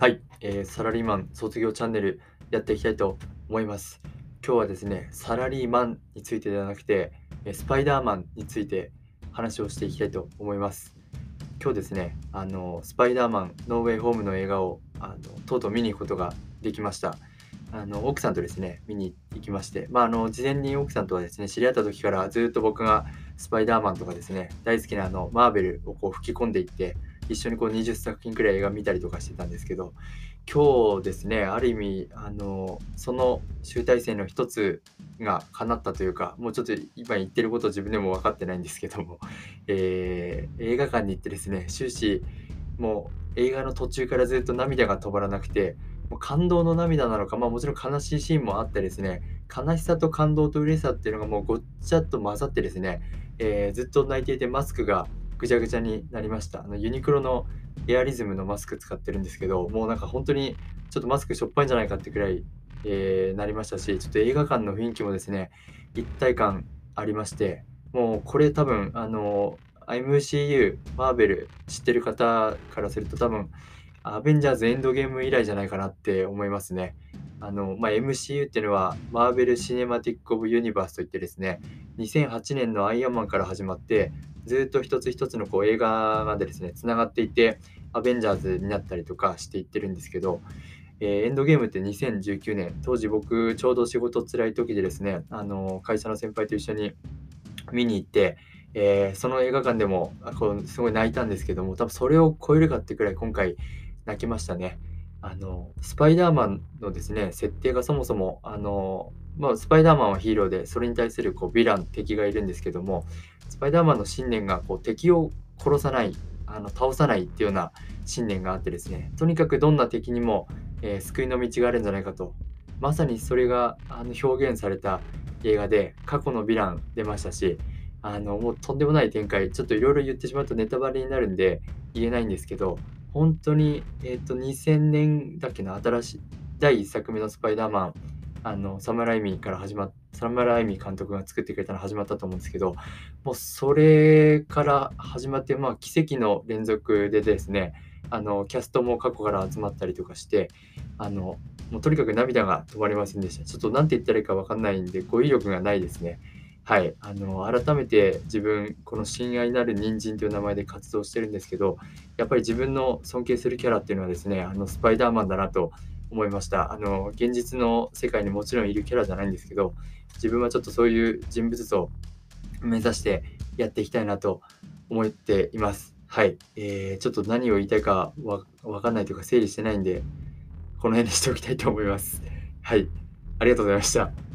はい、えー、サラリーマン卒業チャンネルやっていきたいと思います。今日はですね、サラリーマンについてではなくて、スパイダーマンについて話をしていきたいと思います。今日ですね、あのスパイダーマンノーウェイホームの映画をあのとうとう見に行くことができました。あの奥さんとですね、見に行きまして、まあ、あの事前に奥さんとはですね、知り合った時からずっと僕がスパイダーマンとかですね、大好きなあのマーベルをこう吹き込んでいって、一緒にこう20作品くらい映画見たりとかしてたんですけど今日ですねある意味あのその集大成の一つが叶ったというかもうちょっと今言ってること自分でも分かってないんですけども、えー、映画館に行ってですね終始もう映画の途中からずっと涙が止まらなくてもう感動の涙なのか、まあ、もちろん悲しいシーンもあってですね悲しさと感動と嬉しさっていうのがもうごっちゃっと混ざってですね、えー、ずっと泣いていてマスクがぐちゃぐちゃになりました。あのユニクロのエアリズムのマスク使ってるんですけど、もうなんか本当にちょっとマスクしょっぱいんじゃないかってくらい、えー、なりましたし、ちょっと映画館の雰囲気もですね、一体感ありまして、もうこれ多分、あの、MCU、マーベル知ってる方からすると多分、アベンジャーズエンドゲーム以来じゃないかなって思いますね。あの、まあ、MCU っていうのは、マーベル・シネマティック・オブ・ユニバースといってですね、2008年のアイアンマンから始まって、ずっと一つ一つのこう映画がですね、つながっていて、アベンジャーズになったりとかしていってるんですけど、えー、エンドゲームって2019年、当時僕ちょうど仕事辛い時でですね、あの会社の先輩と一緒に見に行って、えー、その映画館でもこうすごい泣いたんですけども、多分それを超えるかってくらい今回泣きましたね。あのスパイダーマンのですね、設定がそもそも、あのまあ、スパイダーマンはヒーローで、それに対するこうヴィラン、敵がいるんですけども、スパイダーマンの信念がこう敵を殺さない、あの倒さないっていうような信念があってですね、とにかくどんな敵にも、えー、救いの道があるんじゃないかと、まさにそれがあの表現された映画で、過去のヴィラン出ましたし、あのもうとんでもない展開、ちょっといろいろ言ってしまうとネタバレになるんで言えないんですけど、本当に、えっ、ー、と、2000年だっけな、新しい、第1作目のスパイダーマン、あの、サムライミから始まっ、サムライミ監督が作ってくれたの始まったと思うんですけど、もうそれから始まって、まあ、奇跡の連続でですね、あの、キャストも過去から集まったりとかして、あの、もうとにかく涙が止まりませんでした。ちょっと何て言ったらいいか分かんないんで、語彙力がないですね。はい、あの改めて自分この「親愛なる人参」という名前で活動してるんですけどやっぱり自分の尊敬するキャラっていうのはですねあのスパイダーマンだなと思いました。あの現実の世界にもちろんいるキャラじゃないんですけど自分はちょっとそういう人物像目指してやっていきたいなと思っています。はい、えー、ちょっと何を言いたいかわ分かんないというか整理してないんでこの辺にしておきたいと思います。はい。ありがとうございました。